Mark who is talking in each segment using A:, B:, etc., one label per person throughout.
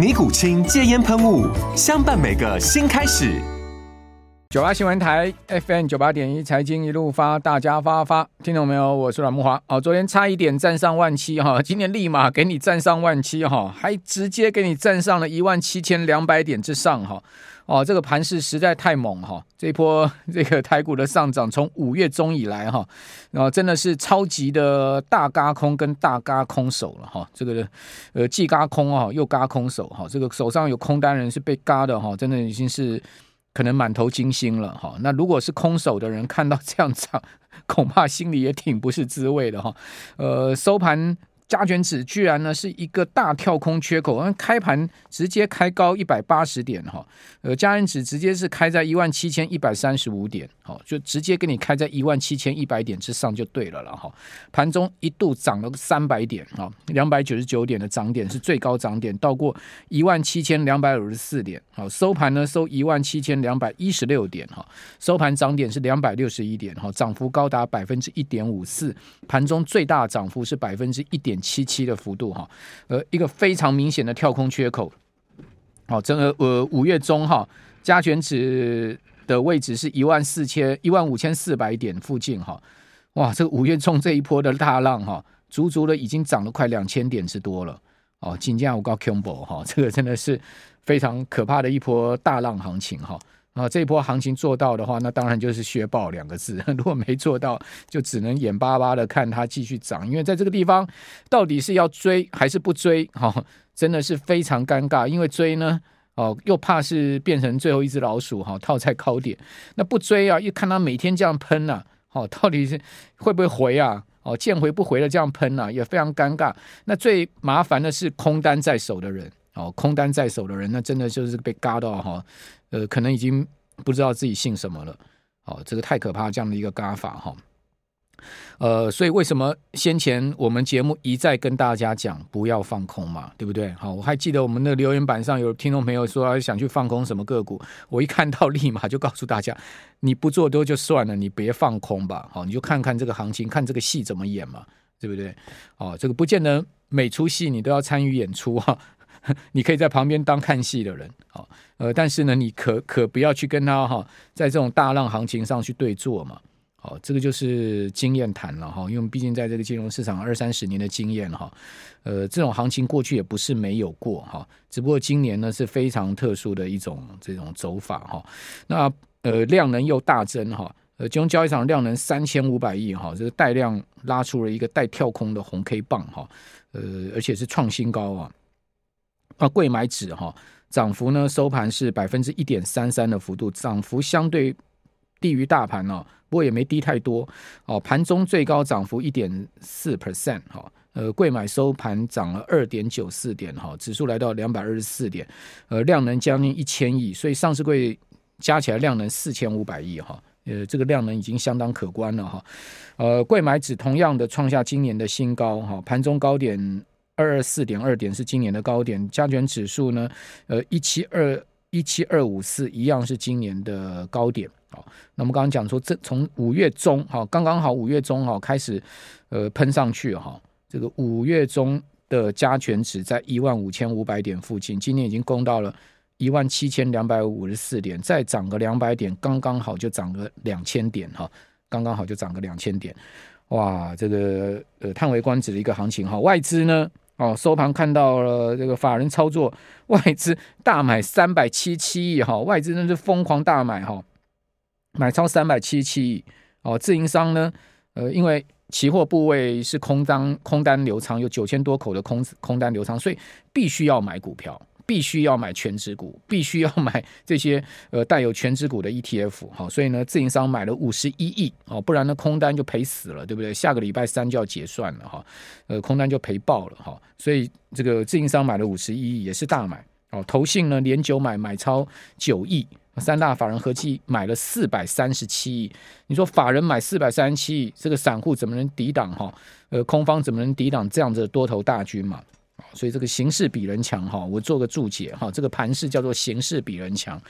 A: 尼古清戒烟喷雾，相伴每个新开始。
B: 九八新闻台 FM 九八点一，财经一路发，大家发发，听懂没有？我是阮木华。哦，昨天差一点站上万七哈，今天立马给你站上万七哈，还直接给你站上了一万七千两百点之上哈。哦，这个盘势实在太猛哈！这波 这个台股的上涨，从五月中以来哈，然后真的是超级的大嘎空跟大嘎空手了哈。这个呃既嘎空啊，又嘎空手哈。这个手上有空单人是被嘎的哈，真的已经是可能满头金星了哈。那如果是空手的人看到这样涨，恐怕心里也挺不是滋味的哈。呃，收盘。加权指居然呢是一个大跳空缺口，开盘直接开高一百八十点哈，呃，加权指直接是开在一万七千一百三十五点，好，就直接给你开在一万七千一百点之上就对了了哈。盘中一度涨了三百点啊，两百九十九点的涨点是最高涨点，到过一万七千两百五十四点，好，收盘呢收一万七千两百一十六点哈，收盘涨点是两百六十一点哈，涨幅高达百分之一点五四，盘中最大涨幅是百分之一点七七的幅度哈，呃，一个非常明显的跳空缺口，好，整个呃五月中哈，加权指的位置是一万四千一万五千四百点附近哈，哇，这个五月中这一波的大浪哈，足足的已经涨了快两千点之多了。哦，今天我告 Combo 哈，这个真的是非常可怕的一波大浪行情哈。啊，这一波行情做到的话，那当然就是削爆两个字。如果没做到，就只能眼巴巴的看它继续涨。因为在这个地方，到底是要追还是不追？哈、哦，真的是非常尴尬。因为追呢，哦，又怕是变成最后一只老鼠哈、哦，套在高点。那不追啊，又看它每天这样喷啊，哦，到底是会不会回啊？哦，见回不回的这样喷啊，也非常尴尬。那最麻烦的是空单在手的人，哦，空单在手的人，那真的就是被嘎到哈。呃，可能已经不知道自己姓什么了，哦，这个太可怕，这样的一个嘎法哈，呃，所以为什么先前我们节目一再跟大家讲不要放空嘛，对不对？好，我还记得我们的留言板上有听众朋友说想去放空什么个股，我一看到 立马就告诉大家，你不做多就算了，你别放空吧，好，你就看看这个行情，看这个戏怎么演嘛，对不对？哦，这个不见得每出戏你都要参与演出哈。你可以在旁边当看戏的人，好，呃，但是呢，你可可不要去跟他哈，在这种大浪行情上去对做嘛，好，这个就是经验谈了哈，因为毕竟在这个金融市场二三十年的经验哈，呃，这种行情过去也不是没有过哈，只不过今年呢是非常特殊的一种这种走法哈，那呃量能又大增哈，呃金融交易场量能三千五百亿哈，这个带量拉出了一个带跳空的红 K 棒哈，呃，而且是创新高啊。啊，贵买指哈涨幅呢，收盘是百分之一点三三的幅度，涨幅相对低于大盘哦，不过也没低太多哦。盘中最高涨幅一点四 percent 哈，呃，贵买收盘涨了二点九四点哈，指数来到两百二十四点，呃，量能将近一千亿，所以上市柜加起来量能四千五百亿哈，呃，这个量能已经相当可观了哈。呃，贵买指同样的创下今年的新高哈，盘中高点。二二四点二点是今年的高点，加权指数呢，呃，一七二一七二五四一样是今年的高点。好，那么刚刚讲说，这从五月中哈，刚刚好五月中哈开始呃喷上去哈，这个五月中的加权指在一万五千五百点附近，今年已经攻到了一万七千两百五十四点，再涨个两百点，刚刚好就涨个两千点哈，刚刚好就涨个两千点，哇，这个呃叹为观止的一个行情哈，外资呢？哦，收盘看到了这个法人操作，外资大买三百七七亿哈，外资那是疯狂大买哈。买超三百七七亿哦，自营商呢，呃，因为期货部位是空单空单流仓，有九千多口的空空单流仓，所以必须要买股票。必须要买全值股，必须要买这些呃带有全值股的 ETF 哈，所以呢，自营商买了五十一亿哦，不然呢空单就赔死了，对不对？下个礼拜三就要结算了哈，呃，空单就赔爆了哈，所以这个自营商买了五十一亿也是大买哦，投信呢连九买买超九亿，三大法人合计买了四百三十七亿，你说法人买四百三十七亿，这个散户怎么能抵挡哈？呃，空方怎么能抵挡这样子的多头大军嘛？所以这个形势比人强哈，我做个注解哈，这个盘势叫做形势比人强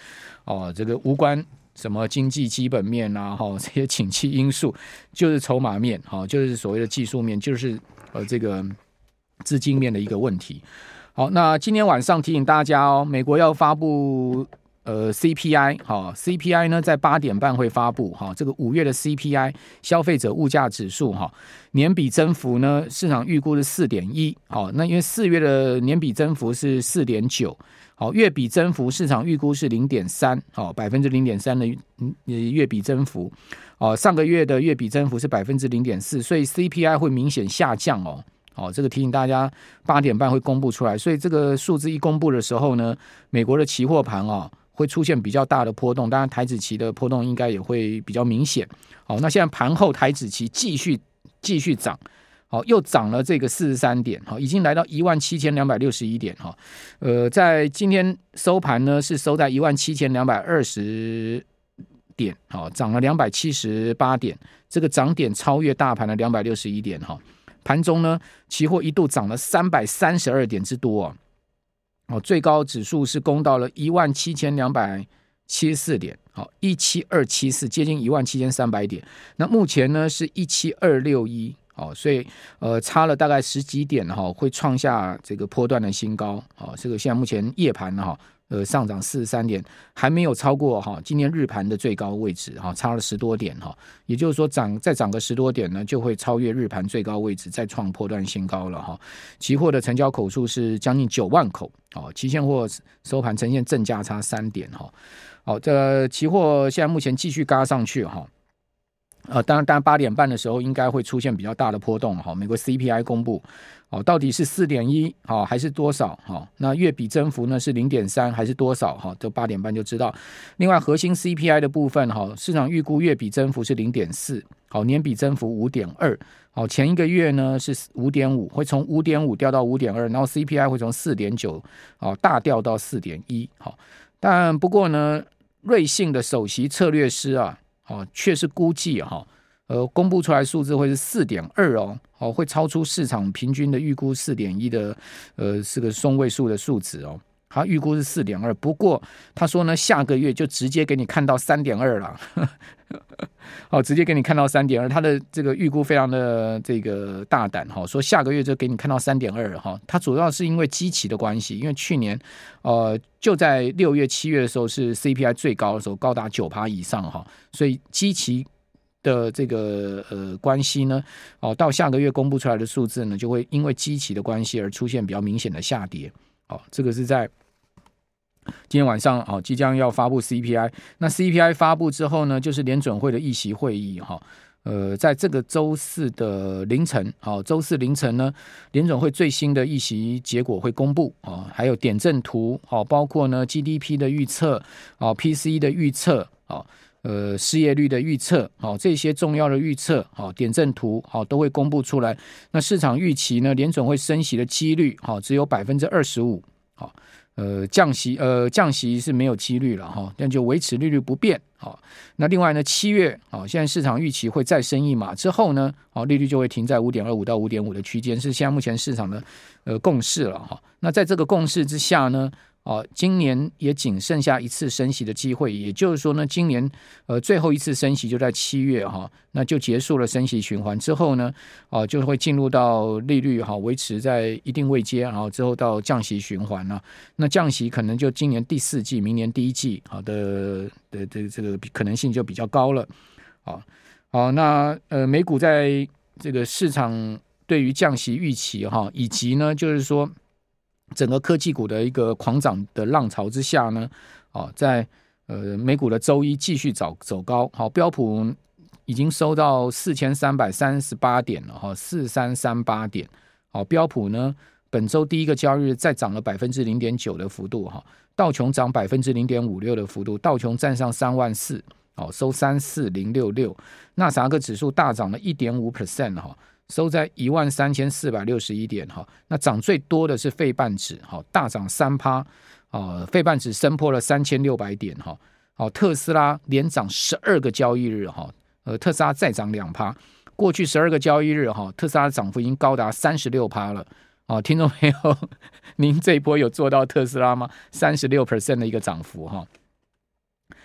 B: 哦，这个无关什么经济基本面啊哈，这些景气因素就是筹码面哈，就是所谓的技术面，就是呃这个资金面的一个问题。好，那今天晚上提醒大家哦，美国要发布。呃，CPI 好，CPI 呢在八点半会发布哈，这个五月的 CPI 消费者物价指数哈，年比增幅呢市场预估是四点一，好，那因为四月的年比增幅是四点九，好，月比增幅市场预估是零点三，好，百分之零点三的月比增幅，哦，上个月的月比增幅是百分之零点四，所以 CPI 会明显下降哦，好，这个提醒大家八点半会公布出来，所以这个数字一公布的时候呢，美国的期货盘啊。会出现比较大的波动，当然台指期的波动应该也会比较明显。好，那现在盘后台指期继续继续涨，好，又涨了这个四十三点，好，已经来到一万七千两百六十一点，哈，呃，在今天收盘呢是收在一万七千两百二十点，好，涨了两百七十八点，这个涨点超越大盘的两百六十一点，哈，盘中呢期货一度涨了三百三十二点之多啊。哦，最高指数是攻到了一万七千两百七十四点，好，一七二七四，接近一万七千三百点。那目前呢是一七二六一，哦，所以呃差了大概十几点哈，会创下这个波段的新高。哦，这个现在目前夜盘哈。呃，上涨四十三点，还没有超过哈今天日盘的最高位置哈，差了十多点哈，也就是说涨再涨个十多点呢，就会超越日盘最高位置，再创破断新高了哈。期货的成交口数是将近九万口，哦，期现货收盘呈现正价差三点哈。好，这期货现在目前继续嘎上去哈。呃，当然，当然八点半的时候应该会出现比较大的波动哈。美国 CPI 公布。哦，到底是四点一，好还是多少？好，那月比增幅呢是零点三还是多少？哈，都八点半就知道。另外，核心 CPI 的部分，哈，市场预估月比增幅是零点四，好，年比增幅五点二，好，前一个月呢是五点五，会从五点五掉到五点二，然后 CPI 会从四点九，好，大掉到四点一，好，但不过呢，瑞信的首席策略师啊，哦，确实估计哈。呃，公布出来数字会是四点二哦，哦，会超出市场平均的预估四点一的，呃，是个双位数的数值哦。他预估是四点二，不过他说呢，下个月就直接给你看到三点二了，好，直接给你看到三点二，他的这个预估非常的这个大胆哈，说下个月就给你看到三点二哈。他主要是因为基期的关系，因为去年呃就在六月七月的时候是 CPI 最高的时候，高达九趴以上哈，所以基期。的这个呃关系呢，哦，到下个月公布出来的数字呢，就会因为基期的关系而出现比较明显的下跌。哦，这个是在今天晚上哦，即将要发布 CPI。那 CPI 发布之后呢，就是联准会的议息会议哈。呃，在这个周四的凌晨，好，周四凌晨呢，联准会最新的议息结果会公布啊，还有点阵图，好，包括呢 GDP 的预测，哦，PCE 的预测，哦。呃，失业率的预测，好，这些重要的预测，好，点阵图，好，都会公布出来。那市场预期呢，联准会升息的几率，好，只有百分之二十五，呃，降息，呃，降息是没有几率了，哈，那就维持利率不变，好。那另外呢，七月，啊，现在市场预期会再升一码，之后呢，啊，利率就会停在五点二五到五点五的区间，是现在目前市场的呃共识了，哈。那在这个共识之下呢，哦，今年也仅剩下一次升息的机会，也就是说呢，今年呃最后一次升息就在七月哈，那就结束了升息循环之后呢，哦就会进入到利率哈维持在一定位阶，然后之后到降息循环了。那降息可能就今年第四季、明年第一季好的的的这个可能性就比较高了。好，好，那呃美股在这个市场对于降息预期哈，以及呢就是说。整个科技股的一个狂涨的浪潮之下呢，哦，在呃，美股的周一继续走走高，好，标普已经收到四千三百三十八点了哈，四三三八点，好，标普呢本周第一个交易日再涨了百分之零点九的幅度哈，道琼涨百分之零点五六的幅度，道琼站上三万四，好，收三四零六六，纳斯达克指数大涨了一点五 percent 哈，收在一万三千四百六十一点哈，那涨最多的是费半指哈，大涨三趴。哦，费半指升破了三千六百点哈。好，特斯拉连涨十二个交易日哈。呃，特斯拉再涨两趴。过去十二个交易日哈，特斯拉涨幅已经高达三十六趴了。哦，听众朋友，您这一波有做到特斯拉吗？三十六 percent 的一个涨幅哈，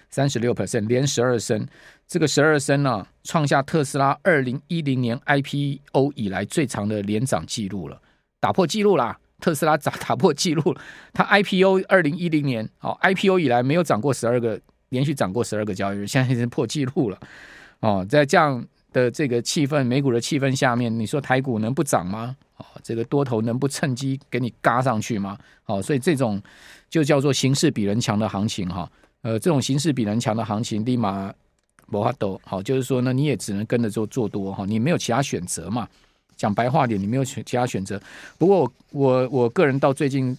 B: 三十六 percent 连十二升，这个十二升呢，创下特斯拉二零一零年 IPO 以来最长的连涨记录了，打破记录啦。特斯拉打打破记录，它 IPO 二零一零年，哦，IPO 以来没有涨过十二个，连续涨过十二个交易日，现在已经破记录了。哦，在这样的这个气氛，美股的气氛下面，你说台股能不涨吗？哦，这个多头能不趁机给你嘎上去吗？哦，所以这种就叫做形势比人强的行情哈。呃，这种形势比人强的行情，立马无法度，好，就是说呢，你也只能跟着做做多哈，你没有其他选择嘛。讲白话点，你没有选其他选择。不过我我我个人到最近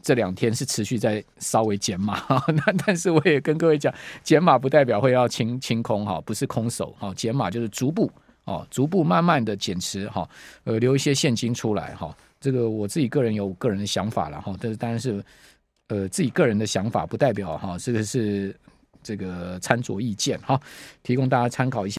B: 这两天是持续在稍微减码，那但是我也跟各位讲，减码不代表会要清清空哈，不是空手哈，减码就是逐步哦，逐步慢慢的减持哈，呃，留一些现金出来哈。这个我自己个人有个人的想法了哈，但是当然是呃自己个人的想法，不代表哈这个是这个参酌意见哈，提供大家参考一下。